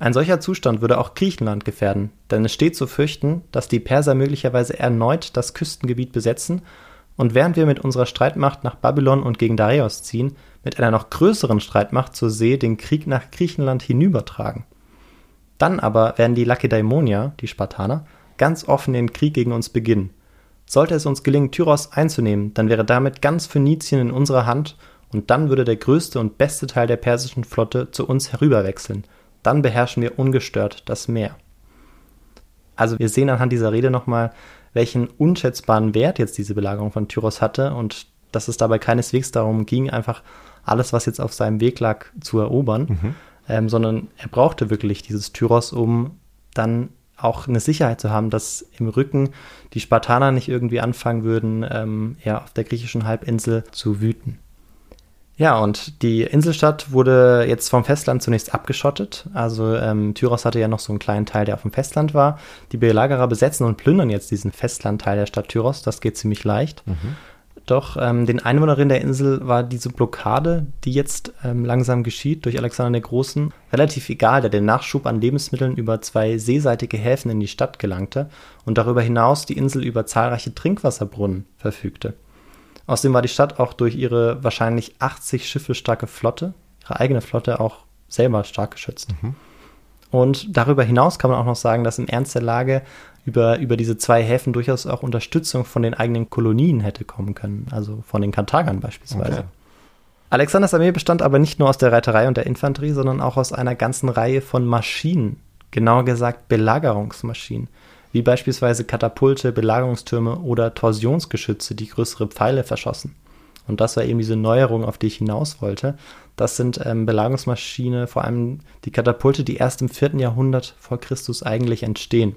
Ein solcher Zustand würde auch Griechenland gefährden, denn es steht zu fürchten, dass die Perser möglicherweise erneut das Küstengebiet besetzen und während wir mit unserer Streitmacht nach Babylon und gegen Dareios ziehen, mit einer noch größeren Streitmacht zur See den Krieg nach Griechenland hinübertragen. Dann aber werden die Lakedaimonier, die Spartaner, ganz offen den Krieg gegen uns beginnen. Sollte es uns gelingen, Tyros einzunehmen, dann wäre damit ganz Phönizien in unserer Hand und dann würde der größte und beste Teil der persischen Flotte zu uns herüberwechseln. Dann beherrschen wir ungestört das Meer. Also wir sehen anhand dieser Rede nochmal, welchen unschätzbaren Wert jetzt diese Belagerung von Tyros hatte und dass es dabei keineswegs darum ging, einfach alles, was jetzt auf seinem Weg lag, zu erobern, Mhm. ähm, sondern er brauchte wirklich dieses Tyros, um dann auch eine Sicherheit zu haben, dass im Rücken die Spartaner nicht irgendwie anfangen würden, ähm, ja, auf der griechischen Halbinsel zu wüten. Ja, und die Inselstadt wurde jetzt vom Festland zunächst abgeschottet. Also ähm, Tyros hatte ja noch so einen kleinen Teil, der auf dem Festland war. Die Belagerer besetzen und plündern jetzt diesen Festlandteil der Stadt Tyros. Das geht ziemlich leicht. Doch ähm, den Einwohnerinnen der Insel war diese Blockade, die jetzt ähm, langsam geschieht durch Alexander den Großen, relativ egal, da der Nachschub an Lebensmitteln über zwei seeseitige Häfen in die Stadt gelangte und darüber hinaus die Insel über zahlreiche Trinkwasserbrunnen verfügte. Außerdem war die Stadt auch durch ihre wahrscheinlich 80 Schiffe starke Flotte, ihre eigene Flotte auch selber stark geschützt. Und darüber hinaus kann man auch noch sagen, dass im Ernst der Lage über, über diese zwei Häfen durchaus auch Unterstützung von den eigenen Kolonien hätte kommen können, also von den Karthagern beispielsweise. Okay. Alexanders Armee bestand aber nicht nur aus der Reiterei und der Infanterie, sondern auch aus einer ganzen Reihe von Maschinen, genauer gesagt Belagerungsmaschinen, wie beispielsweise Katapulte, Belagerungstürme oder Torsionsgeschütze, die größere Pfeile verschossen. Und das war eben diese Neuerung, auf die ich hinaus wollte. Das sind ähm, Belagerungsmaschine, vor allem die Katapulte, die erst im vierten Jahrhundert vor Christus eigentlich entstehen.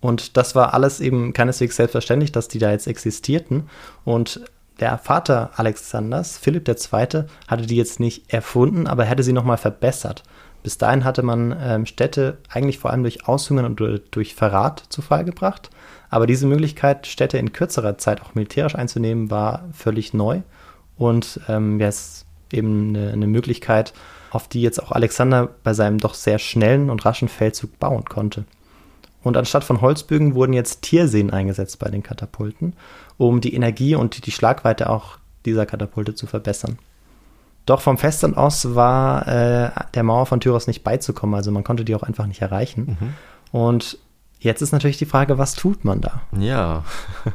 Und das war alles eben keineswegs selbstverständlich, dass die da jetzt existierten. Und der Vater Alexanders, Philipp II., hatte die jetzt nicht erfunden, aber hätte sie nochmal verbessert. Bis dahin hatte man ähm, Städte eigentlich vor allem durch Aushungern und durch, Verrat zu Fall gebracht. Aber diese Möglichkeit, Städte in kürzerer Zeit auch militärisch einzunehmen, war völlig neu. Und ähm, wäre es eben eine, eine Möglichkeit, auf die jetzt auch Alexander bei seinem doch sehr schnellen und raschen Feldzug bauen konnte. Und anstatt von Holzbögen wurden jetzt Tiersehnen eingesetzt bei den Katapulten, um die Energie und die Schlagweite auch dieser Katapulte zu verbessern. Doch vom Festland aus war äh, der Mauer von Tyros nicht beizukommen, also man konnte die auch einfach nicht erreichen. Und jetzt ist natürlich die Frage, was tut man da? Ja.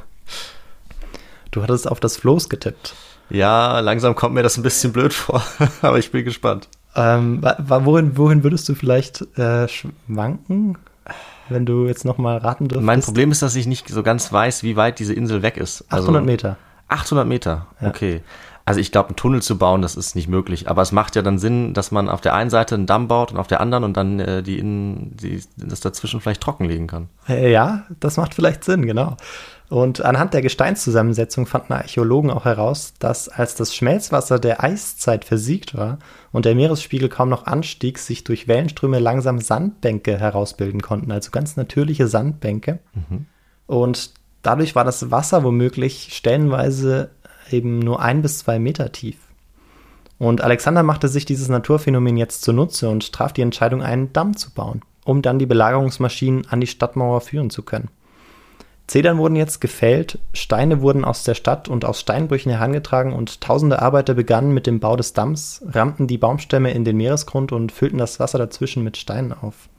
Du hattest auf das Floß getippt. Ja, langsam kommt mir das ein bisschen blöd vor, aber ich bin gespannt. Ähm, wohin, wohin würdest du vielleicht äh, schwanken, wenn du jetzt nochmal raten dürftest? Mein Problem ist, dass ich nicht so ganz weiß, wie weit diese Insel weg ist. Also 800 Meter. 800 Meter, Ja. okay. Also ich glaube, einen Tunnel zu bauen, das ist nicht möglich. Aber es macht ja dann Sinn, dass man auf der einen Seite einen Damm baut und auf der anderen und dann äh, die, in, die das dazwischen vielleicht trockenlegen kann. Äh, ja, das macht vielleicht Sinn, genau. Und anhand der Gesteinszusammensetzung fanden Archäologen auch heraus, dass als das Schmelzwasser der Eiszeit versiegt war und der Meeresspiegel kaum noch anstieg, sich durch Wellenströme langsam Sandbänke herausbilden konnten, also ganz natürliche Sandbänke. Mhm. Und dadurch war das Wasser womöglich stellenweise eben nur ein bis zwei Meter tief. Und Alexander machte sich dieses Naturphänomen jetzt zunutze und traf die Entscheidung, einen Damm zu bauen, um dann die Belagerungsmaschinen an die Stadtmauer führen zu können. Zedern wurden jetzt gefällt, Steine wurden aus der Stadt und aus Steinbrüchen herangetragen und tausende Arbeiter begannen mit dem Bau des Damms, rammten die Baumstämme in den Meeresgrund und füllten das Wasser dazwischen mit Steinen auf.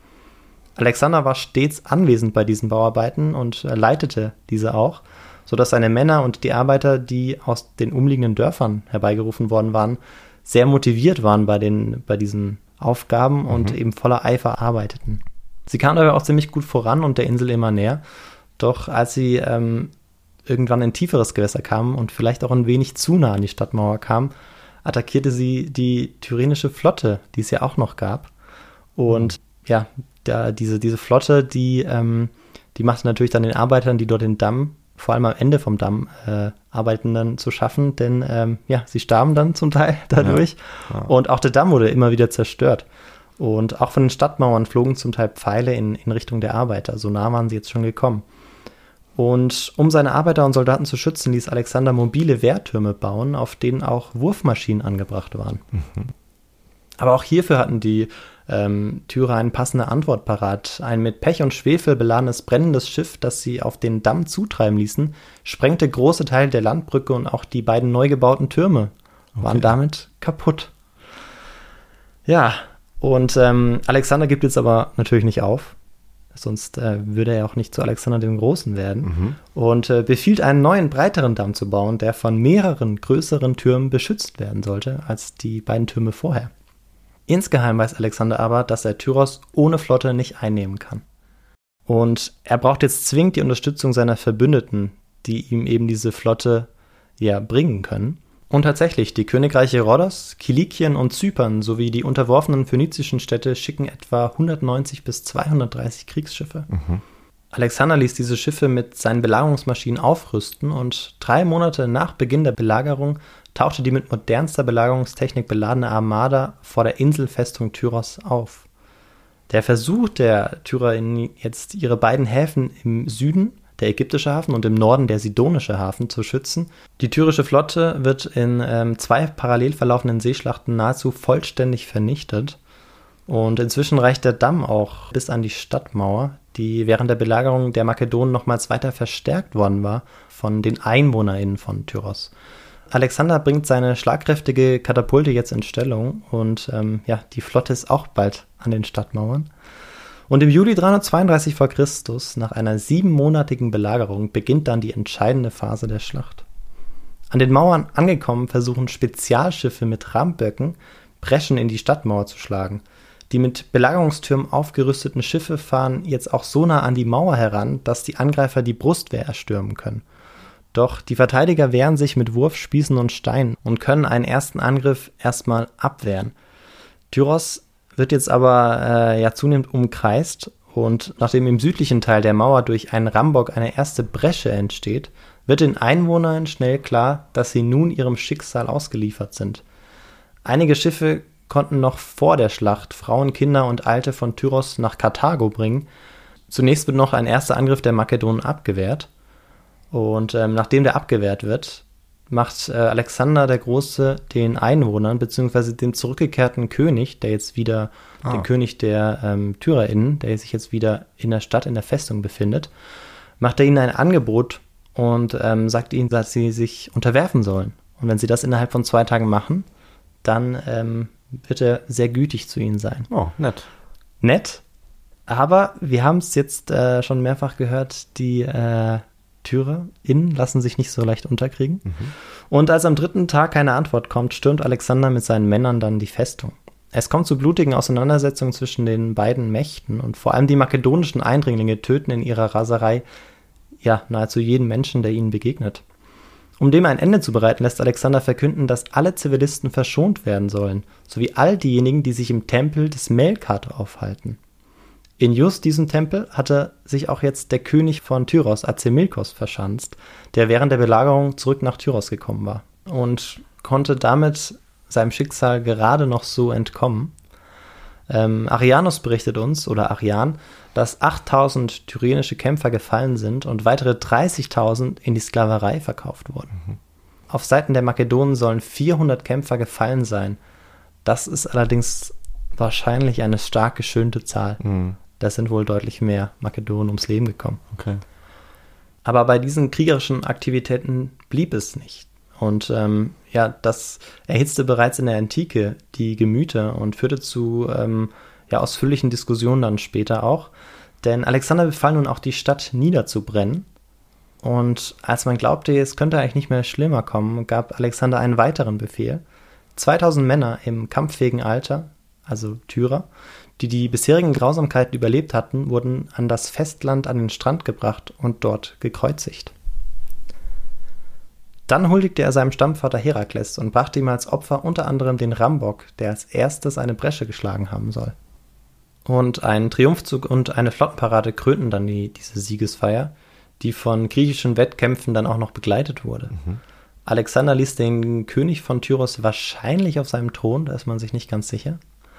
Alexander war stets anwesend bei diesen Bauarbeiten und leitete diese auch, sodass seine Männer und die Arbeiter, die aus den umliegenden Dörfern herbeigerufen worden waren, sehr motiviert waren bei, den, bei diesen Aufgaben mhm. und eben voller Eifer arbeiteten. Sie kamen dabei auch ziemlich gut voran und der Insel immer näher doch als sie ähm, irgendwann in tieferes Gewässer kamen und vielleicht auch ein wenig zu nah an die Stadtmauer kam, attackierte sie die Tyrenische Flotte, die es ja auch noch gab. Und ja, da, diese, diese Flotte, die, ähm, die machte natürlich dann den Arbeitern, die dort den Damm, vor allem am Ende vom Damm, äh, arbeiten, dann zu schaffen, denn ähm, ja, sie starben dann zum Teil dadurch. Ja. Ja. Und auch der Damm wurde immer wieder zerstört. Und auch von den Stadtmauern flogen zum Teil Pfeile in, in Richtung der Arbeiter. So nah waren sie jetzt schon gekommen. Und um seine Arbeiter und Soldaten zu schützen, ließ Alexander mobile Wehrtürme bauen, auf denen auch Wurfmaschinen angebracht waren. Mhm. Aber auch hierfür hatten die ähm, Tyrer eine passende Antwort parat. Ein mit Pech und Schwefel beladenes brennendes Schiff, das sie auf den Damm zutreiben ließen, sprengte große Teile der Landbrücke und auch die beiden neu gebauten Türme waren damit kaputt. Ja, und ähm, Alexander gibt jetzt aber natürlich nicht auf. Sonst äh, würde er auch nicht zu Alexander dem Großen werden. Mhm. Und äh, befiehlt einen neuen, breiteren Damm zu bauen, der von mehreren größeren Türmen beschützt werden sollte als die beiden Türme vorher. Insgeheim weiß Alexander aber, dass er Tyros ohne Flotte nicht einnehmen kann. Und er braucht jetzt zwingend die Unterstützung seiner Verbündeten, die ihm eben diese Flotte ja bringen können. Und tatsächlich, die Königreiche Rhodos, Kilikien und Zypern sowie die unterworfenen phönizischen Städte schicken etwa 190 bis 230 Kriegsschiffe. Mhm. Alexander ließ diese Schiffe mit seinen Belagerungsmaschinen aufrüsten und drei Monate nach Beginn der Belagerung tauchte die mit modernster Belagerungstechnik beladene Armada vor der Inselfestung Tyros auf. Der Versuch der Tyrer, jetzt ihre beiden Häfen im Süden der ägyptische Hafen und im Norden der sidonische Hafen zu schützen. Die tyrische Flotte wird in ähm, zwei parallel verlaufenden Seeschlachten nahezu vollständig vernichtet. Und inzwischen reicht der Damm auch bis an die Stadtmauer, die während der Belagerung der Makedonen nochmals weiter verstärkt worden war von den EinwohnerInnen von Tyros. Alexander bringt seine schlagkräftige Katapulte jetzt in Stellung und ähm, ja, die Flotte ist auch bald an den Stadtmauern. Und im Juli 332 v. Chr., nach einer siebenmonatigen Belagerung, beginnt dann die entscheidende Phase der Schlacht. An den Mauern angekommen, versuchen Spezialschiffe mit Rahmböcken Breschen in die Stadtmauer zu schlagen. Die mit Belagerungstürmen aufgerüsteten Schiffe fahren jetzt auch so nah an die Mauer heran, dass die Angreifer die Brustwehr erstürmen können. Doch die Verteidiger wehren sich mit Wurfspießen und Steinen und können einen ersten Angriff erstmal abwehren. Tyros wird jetzt aber äh, ja zunehmend umkreist und nachdem im südlichen Teil der Mauer durch einen Rambock eine erste Bresche entsteht, wird den Einwohnern schnell klar, dass sie nun ihrem Schicksal ausgeliefert sind. Einige Schiffe konnten noch vor der Schlacht Frauen, Kinder und Alte von Tyros nach Karthago bringen. Zunächst wird noch ein erster Angriff der Makedonen abgewehrt. Und ähm, nachdem der abgewehrt wird, macht äh, Alexander der Große den Einwohnern, beziehungsweise dem zurückgekehrten König, der jetzt wieder, ah. den König der ähm, TyrerInnen, der sich jetzt wieder in der Stadt, in der Festung befindet, macht er ihnen ein Angebot und ähm, sagt ihnen, dass sie sich unterwerfen sollen. Und wenn sie das innerhalb von zwei Tagen machen, dann ähm, wird er sehr gütig zu ihnen sein. Oh, nett. Nett, aber wir haben es jetzt äh, schon mehrfach gehört, die äh, TyrerInnen lassen sich nicht so leicht unterkriegen. Mhm. Und als am dritten Tag keine Antwort kommt, stürmt Alexander mit seinen Männern dann die Festung. Es kommt zu blutigen Auseinandersetzungen zwischen den beiden Mächten und vor allem die makedonischen Eindringlinge töten in ihrer Raserei ja nahezu jeden Menschen, der ihnen begegnet. Um dem ein Ende zu bereiten, lässt Alexander verkünden, dass alle Zivilisten verschont werden sollen, sowie all diejenigen, die sich im Tempel des Melkart aufhalten. In just diesem Tempel hatte sich auch jetzt der König von Tyros, Azemilkos, verschanzt, der während der Belagerung zurück nach Tyros gekommen war und konnte damit seinem Schicksal gerade noch so entkommen. Ähm, Arianus berichtet uns, oder Arian, dass 8000 tyrenische Kämpfer gefallen sind und weitere 30.000 in die Sklaverei verkauft wurden. Mhm. Auf Seiten der Makedonen sollen 400 Kämpfer gefallen sein. Das ist allerdings wahrscheinlich eine stark geschönte Zahl. Mhm. Da sind wohl deutlich mehr Makedonen ums Leben gekommen. Okay. Aber bei diesen kriegerischen Aktivitäten blieb es nicht. Und ähm, ja, das erhitzte bereits in der Antike die Gemüter und führte zu ähm, ja, ausführlichen Diskussionen dann später auch. Denn Alexander befahl nun auch die Stadt niederzubrennen. Und als man glaubte, es könnte eigentlich nicht mehr schlimmer kommen, gab Alexander einen weiteren Befehl. 2000 Männer im kampffähigen Alter, also Tyrer, die die bisherigen Grausamkeiten überlebt hatten, wurden an das Festland an den Strand gebracht und dort gekreuzigt. Dann huldigte er seinem Stammvater Herakles und brachte ihm als Opfer unter anderem den Rambock, der als erstes eine Bresche geschlagen haben soll. Und ein Triumphzug und eine Flottenparade krönten dann die, diese Siegesfeier, die von griechischen Wettkämpfen dann auch noch begleitet wurde. Mhm. Alexander ließ den König von Tyros wahrscheinlich auf seinem Thron, da ist man sich nicht ganz sicher,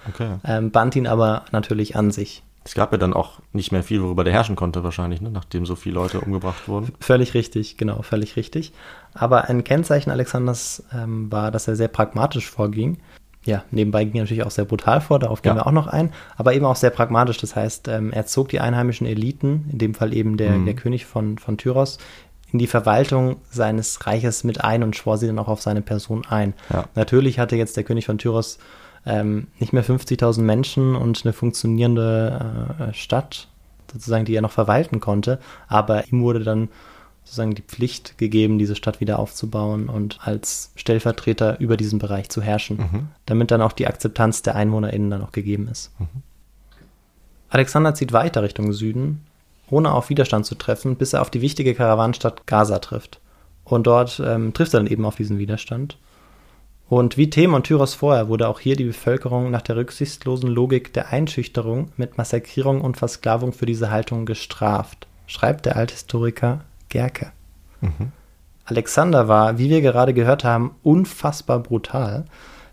okay. ähm, band ihn aber natürlich an sich. Es gab ja dann auch nicht mehr viel, worüber der herrschen konnte, wahrscheinlich, ne? nachdem so viele Leute umgebracht wurden. Völlig richtig, genau, völlig richtig. Aber ein Kennzeichen Alexanders ähm, war, dass er sehr pragmatisch vorging. Ja, nebenbei ging er natürlich auch sehr brutal vor, darauf gehen ja. wir auch noch ein, aber eben auch sehr pragmatisch. Das heißt, ähm, er zog die einheimischen Eliten, in dem Fall eben der, mhm. der König von, von Tyros, in die Verwaltung seines Reiches mit ein und schwor sie dann auch auf seine Person ein. Ja. Natürlich hatte jetzt der König von Tyros ähm, nicht mehr 50.000 Menschen und eine funktionierende äh, Stadt, sozusagen, die er noch verwalten konnte, aber ihm wurde dann sozusagen die Pflicht gegeben, diese Stadt wieder aufzubauen und als Stellvertreter über diesen Bereich zu herrschen, mhm. damit dann auch die Akzeptanz der EinwohnerInnen dann auch gegeben ist. Mhm. Alexander zieht weiter Richtung Süden, ohne auf Widerstand zu treffen, bis er auf die wichtige Karawanenstadt Gaza trifft. Und dort ähm, trifft er dann eben auf diesen Widerstand. Und wie Them und Tyros vorher wurde auch hier die Bevölkerung nach der rücksichtslosen Logik der Einschüchterung mit Massakrierung und Versklavung für diese Haltung gestraft, schreibt der Althistoriker Gerke. Mhm. Alexander war, wie wir gerade gehört haben, unfassbar brutal,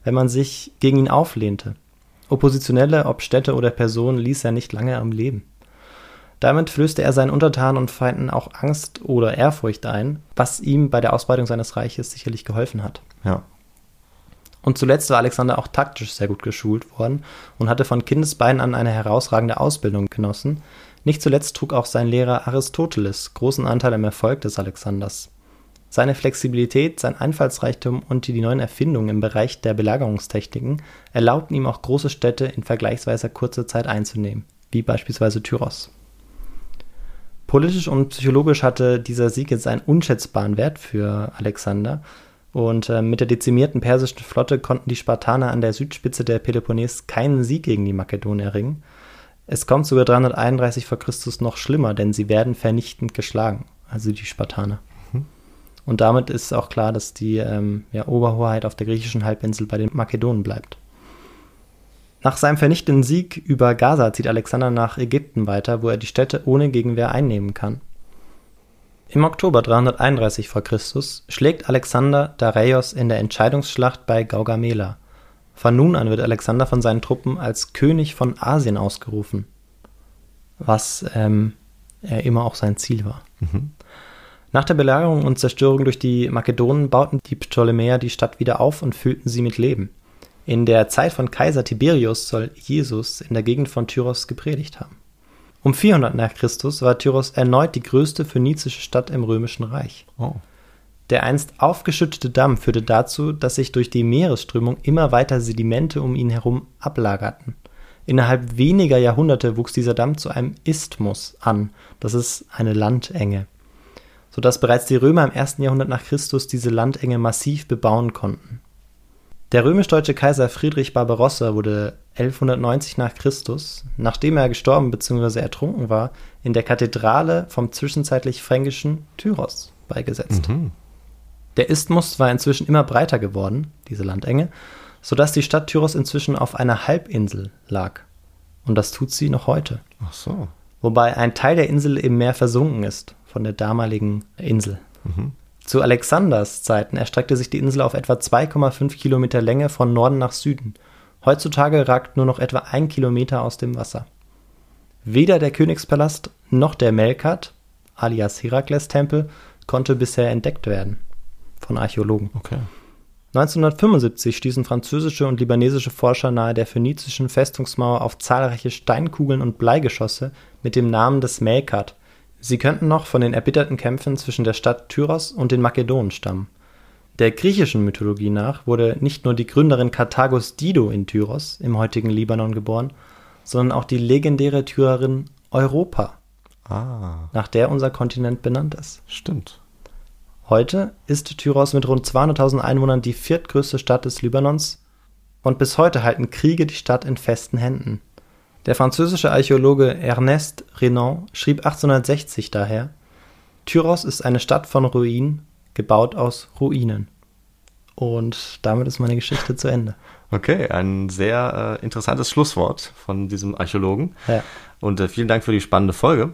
wenn man sich gegen ihn auflehnte. Oppositionelle, ob Städte oder Personen, ließ er nicht lange am Leben. Damit flößte er seinen Untertanen und Feinden auch Angst oder Ehrfurcht ein, was ihm bei der Ausbreitung seines Reiches sicherlich geholfen hat. Ja. Und zuletzt war Alexander auch taktisch sehr gut geschult worden und hatte von Kindesbeinen an eine herausragende Ausbildung genossen. Nicht zuletzt trug auch sein Lehrer Aristoteles großen Anteil am Erfolg des Alexanders. Seine Flexibilität, sein Einfallsreichtum und die neuen Erfindungen im Bereich der Belagerungstechniken erlaubten ihm auch große Städte in vergleichsweise kurzer Zeit einzunehmen, wie beispielsweise Tyros. Politisch und psychologisch hatte dieser Sieg jetzt einen unschätzbaren Wert für Alexander, und äh, mit der dezimierten persischen Flotte konnten die Spartaner an der Südspitze der Peloponnes keinen Sieg gegen die Makedonen erringen. Es kommt sogar 331 vor Christus noch schlimmer, denn sie werden vernichtend geschlagen, also die Spartaner. Mhm. Und damit ist auch klar, dass die ähm, ja, Oberhoheit auf der griechischen Halbinsel bei den Makedonen bleibt. Nach seinem vernichtenden Sieg über Gaza zieht Alexander nach Ägypten weiter, wo er die Städte ohne Gegenwehr einnehmen kann. Im Oktober 331 v. Chr. schlägt Alexander Dareios in der Entscheidungsschlacht bei Gaugamela. Von nun an wird Alexander von seinen Truppen als König von Asien ausgerufen, was ähm, er immer auch sein Ziel war. Mhm. Nach der Belagerung und Zerstörung durch die Makedonen bauten die Ptolemäer die Stadt wieder auf und füllten sie mit Leben. In der Zeit von Kaiser Tiberius soll Jesus in der Gegend von Tyros gepredigt haben. Um 400 nach Christus war Tyros erneut die größte phönizische Stadt im Römischen Reich. Oh. Der einst aufgeschüttete Damm führte dazu, dass sich durch die Meeresströmung immer weiter Sedimente um ihn herum ablagerten. Innerhalb weniger Jahrhunderte wuchs dieser Damm zu einem Isthmus an, das ist eine Landenge, sodass bereits die Römer im ersten Jahrhundert nach Christus diese Landenge massiv bebauen konnten. Der römisch-deutsche Kaiser Friedrich Barbarossa wurde 1190 nach Christus, nachdem er gestorben bzw. ertrunken war, in der Kathedrale vom zwischenzeitlich fränkischen Tyros beigesetzt. Mhm. Der Isthmus war inzwischen immer breiter geworden, diese Landenge, sodass die Stadt Tyros inzwischen auf einer Halbinsel lag. Und das tut sie noch heute. Ach so. Wobei ein Teil der Insel im Meer versunken ist, von der damaligen Insel. Zu Alexanders Zeiten erstreckte sich die Insel auf etwa 2,5 Kilometer Länge von Norden nach Süden. Heutzutage ragt nur noch etwa ein Kilometer aus dem Wasser. Weder der Königspalast noch der Melkat, alias Herakles-Tempel, konnte bisher entdeckt werden von Archäologen. Okay. 1975 stießen französische und libanesische Forscher nahe der phönizischen Festungsmauer auf zahlreiche Steinkugeln und Bleigeschosse mit dem Namen des Melkat. Sie könnten noch von den erbitterten Kämpfen zwischen der Stadt Tyros und den Makedonen stammen. Der griechischen Mythologie nach wurde nicht nur die Gründerin Karthagos Dido in Tyros im heutigen Libanon geboren, sondern auch die legendäre Tyrerin Europa, Ah, nach der unser Kontinent benannt ist. stimmt. Heute ist Tyros mit rund 200.000 Einwohnern die viertgrößte Stadt des Libanons und bis heute halten Kriege die Stadt in festen Händen. Der französische Archäologe Ernest Renan schrieb 1860 daher, Tyros ist eine Stadt von Ruinen, gebaut aus Ruinen. Und damit ist meine Geschichte zu Ende. Okay, ein sehr äh, interessantes Schlusswort von diesem Archäologen. Ja. Und äh, vielen Dank für die spannende Folge.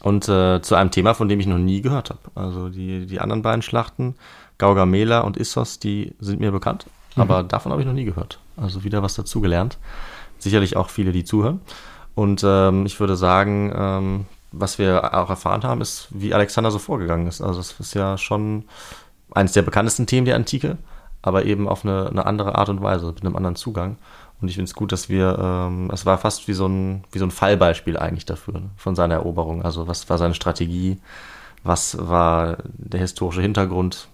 Und äh, zu einem Thema, von dem ich noch nie gehört habe. Also die, die anderen beiden Schlachten, Gaugamela und Issos, die sind mir bekannt. Aber davon habe ich noch nie gehört. Also wieder was dazugelernt. Sicherlich auch viele, die zuhören. Und ähm, ich würde sagen, ähm, was wir auch erfahren haben, ist, wie Alexander so vorgegangen ist. Also das ist ja schon eines der bekanntesten Themen der Antike, aber eben auf eine, eine andere Art und Weise, mit einem anderen Zugang. Und ich finde es gut, dass wir, ähm, es war fast wie so, ein, wie so ein Fallbeispiel eigentlich dafür, ne, von seiner Eroberung. Also was war seine Strategie, was war der historische Hintergrund,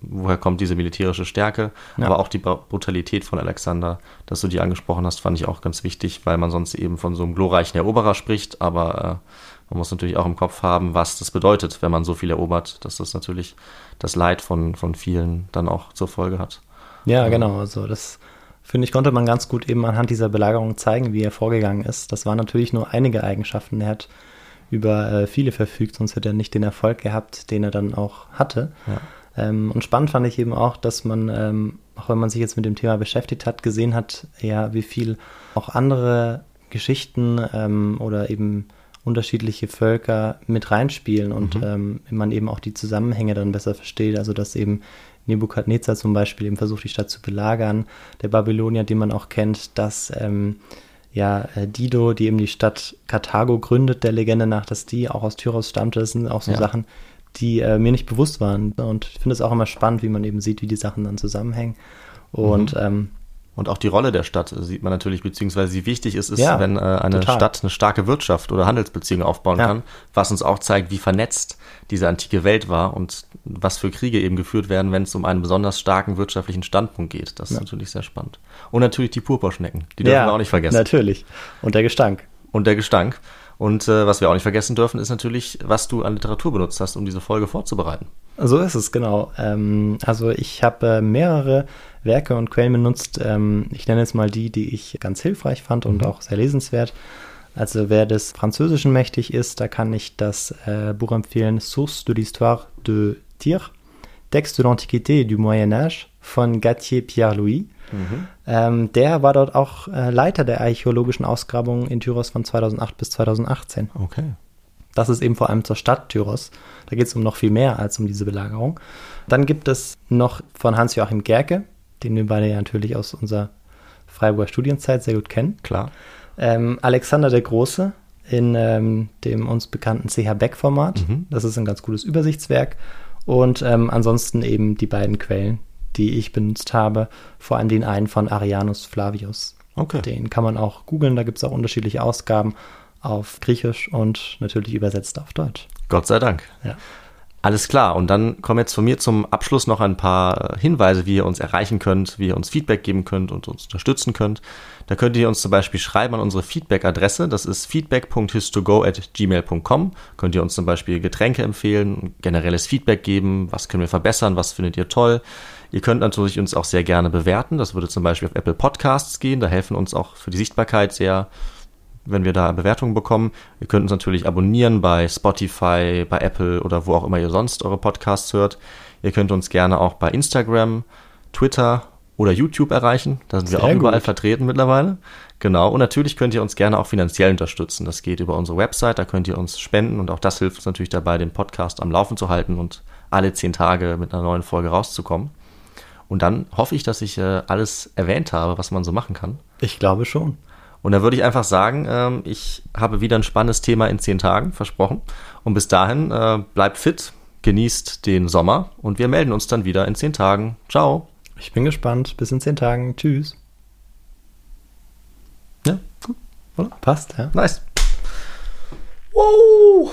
woher kommt diese militärische Stärke, Ja. aber auch die Brutalität von Alexander, dass du die angesprochen hast, fand ich auch ganz wichtig, weil man sonst eben von so einem glorreichen Eroberer spricht, aber äh, man muss natürlich auch im Kopf haben, was das bedeutet, wenn man so viel erobert, dass das natürlich das Leid von, von vielen dann auch zur Folge hat. Ja, genau. Also das finde ich, konnte man ganz gut eben anhand dieser Belagerung zeigen, wie er vorgegangen ist. Das waren natürlich nur einige Eigenschaften. Er hat über äh, viele verfügt, sonst hätte er nicht den Erfolg gehabt, den er dann auch hatte. Ja. Ähm, und spannend fand ich eben auch, dass man, ähm, auch wenn man sich jetzt mit dem Thema beschäftigt hat, gesehen hat, ja, wie viel auch andere Geschichten ähm, oder eben unterschiedliche Völker mit reinspielen und ähm, man eben auch die Zusammenhänge dann besser versteht. Also dass eben Nebukadnezar zum Beispiel eben versucht, die Stadt zu belagern, der Babylonier, den man auch kennt, dass ähm, ja, äh, Dido, die eben die Stadt Karthago gründet, der Legende nach, dass die auch aus Tyros stammte. Das sind auch so Ja. Sachen, die äh, mir nicht bewusst waren. Und ich finde es auch immer spannend, wie man eben sieht, wie die Sachen dann zusammenhängen. Und ähm, Und auch die Rolle der Stadt sieht man natürlich, beziehungsweise wie wichtig es ist, Ja, wenn äh, eine total. Stadt eine starke Wirtschaft oder Handelsbeziehungen aufbauen Ja. kann, was uns auch zeigt, wie vernetzt diese antike Welt war und was für Kriege eben geführt werden, wenn es um einen besonders starken wirtschaftlichen Standpunkt geht. Das ist natürlich sehr spannend. Und natürlich die Purpurschnecken, die dürfen wir auch nicht vergessen. Natürlich. Und der Gestank. Und der Gestank. Und äh, was wir auch nicht vergessen dürfen, ist natürlich, was du an Literatur benutzt hast, um diese Folge vorzubereiten. So ist es, genau. Ähm, also ich habe äh, mehrere Werke und Quellen benutzt. Ähm, ich nenne jetzt mal die, die ich ganz hilfreich fand und auch sehr lesenswert. Also wer des Französischen mächtig ist, da kann ich das äh, Buch empfehlen, Source de l'histoire de Tyr, Texte de l'Antiquité et du Moyen Âge von Gattier Pierre-Louis. Ähm, der war dort auch äh, Leiter der archäologischen Ausgrabungen in Tyros von 2008 bis 2018. Okay. Das ist eben vor allem zur Stadt Tyros. Da geht es um noch viel mehr als um diese Belagerung. Dann gibt es noch von Hans-Joachim Gerke, den wir beide ja natürlich aus unserer Freiburger Studienzeit sehr gut kennen. Klar. Ähm, Alexander der Große in ähm, dem uns bekannten CH Beck-Format. Das ist ein ganz gutes Übersichtswerk. Und ähm, ansonsten eben die beiden Quellen, die ich benutzt habe, vor allem den einen von Arianus Flavius. Okay. Den kann man auch googeln, da gibt es auch unterschiedliche Ausgaben auf Griechisch und natürlich übersetzt auf Deutsch. Gott sei Dank. Ja. Alles klar. Und dann kommen jetzt von mir zum Abschluss noch ein paar äh, Hinweise, wie ihr uns erreichen könnt, wie ihr uns Feedback geben könnt und uns unterstützen könnt. Da könnt ihr uns zum Beispiel schreiben an unsere Feedback-Adresse. Das ist feedback.histogo.gmail.com. Könnt ihr uns zum Beispiel Getränke empfehlen, generelles Feedback geben. Was können wir verbessern? Was findet ihr toll? Ihr könnt natürlich uns auch sehr gerne bewerten. Das würde zum Beispiel auf Apple Podcasts gehen. Da helfen uns auch für die Sichtbarkeit sehr wenn wir da Bewertungen bekommen. Ihr könnt uns natürlich abonnieren bei Spotify, bei Apple oder wo auch immer ihr sonst eure Podcasts hört. Ihr könnt uns gerne auch bei Instagram, Twitter oder YouTube erreichen. Da sind wir Sehr auch überall gut. vertreten mittlerweile. Genau. Und natürlich könnt ihr uns gerne auch finanziell unterstützen. Das geht über unsere Website. Da könnt ihr uns spenden. Und auch das hilft uns natürlich dabei, den Podcast am Laufen zu halten und alle zehn Tage mit einer neuen Folge rauszukommen. Und dann hoffe ich, dass ich äh, alles erwähnt habe, was man so machen kann. Ich glaube schon. Und da würde ich einfach sagen, ähm, ich habe wieder ein spannendes Thema in zehn Tagen, versprochen. Und bis dahin, äh, bleibt fit, genießt den Sommer und wir melden uns dann wieder in zehn Tagen. Ciao. Ich bin gespannt. Bis in zehn Tagen. Tschüss. Ja, gut. Oder? Passt, ja. Nice. Wow.